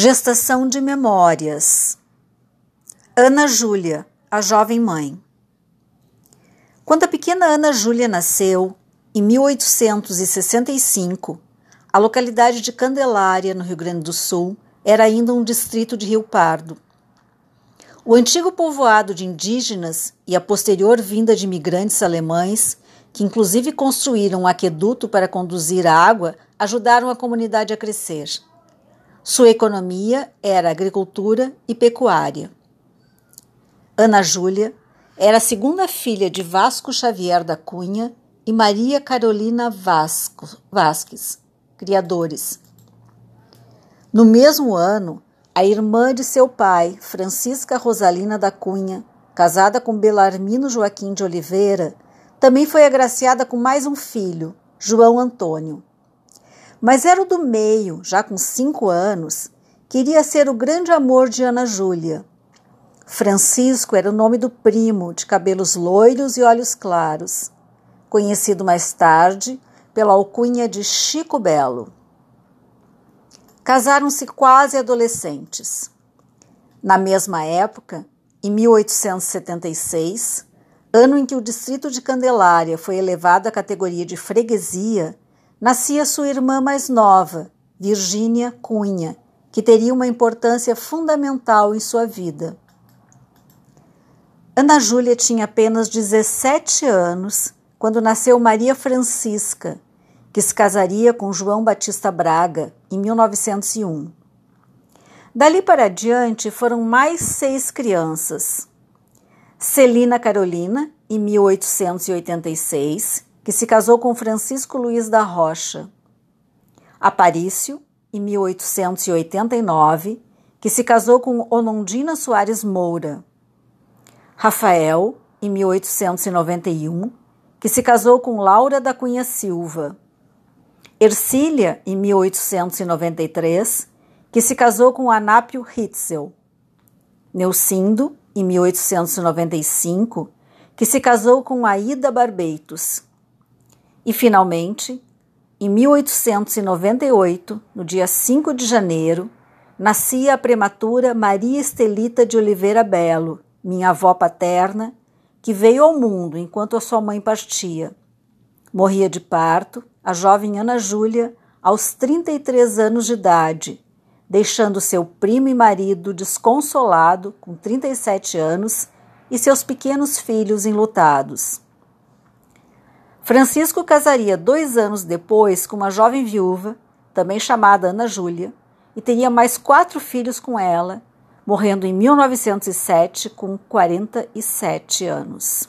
Gestação de memórias. Ana Júlia, a jovem mãe. Quando a pequena Ana Júlia nasceu, em 1865, a localidade de Candelária, no Rio Grande do Sul, era ainda um distrito de Rio Pardo. O antigo povoado de indígenas e a posterior vinda de imigrantes alemães, que inclusive construíram um aqueduto para conduzir a água, ajudaram a comunidade a crescer. Sua economia era agricultura e pecuária. Ana Júlia era a segunda filha de Vasco Xavier da Cunha e Maria Carolina Vasco, Vasques, criadores. No mesmo ano, a irmã de seu pai, Francisca Rosalina da Cunha, casada com Belarmino Joaquim de Oliveira, também foi agraciada com mais um filho, João Antônio. Mas era o do meio, já com cinco anos, queria ser o grande amor de Ana Júlia. Francisco era o nome do primo, de cabelos loiros e olhos claros, conhecido mais tarde pela alcunha de Chico Belo. Casaram-se quase adolescentes. Na mesma época, em 1876, ano em que o distrito de Candelária foi elevado à categoria de freguesia, nascia sua irmã mais nova, Virgínia Cunha, que teria uma importância fundamental em sua vida. Ana Júlia tinha apenas 17 anos quando nasceu Maria Francisca, que se casaria com João Batista Braga em 1901. Dali para diante foram mais seis crianças. Celina Carolina, em 1886, que se casou com Francisco Luiz da Rocha. Aparício, em 1889, que se casou com Onondina Soares Moura. Rafael, em 1891, que se casou com Laura da Cunha Silva. Ercília, em 1893, que se casou com Anápio Hitzel. Neucindo, em 1895, que se casou com Aida Barbeitos. E, finalmente, em 1898, no dia 5 de janeiro, nascia a prematura Maria Estelita de Oliveira Belo, minha avó paterna, que veio ao mundo enquanto a sua mãe partia. Morria de parto a jovem Ana Júlia aos 33 anos de idade, deixando seu primo e marido desconsolado, com 37 anos, e seus pequenos filhos enlutados. Francisco casaria dois anos depois com uma jovem viúva, também chamada Ana Júlia, e teria mais quatro filhos com ela, morrendo em 1907 com 47 anos.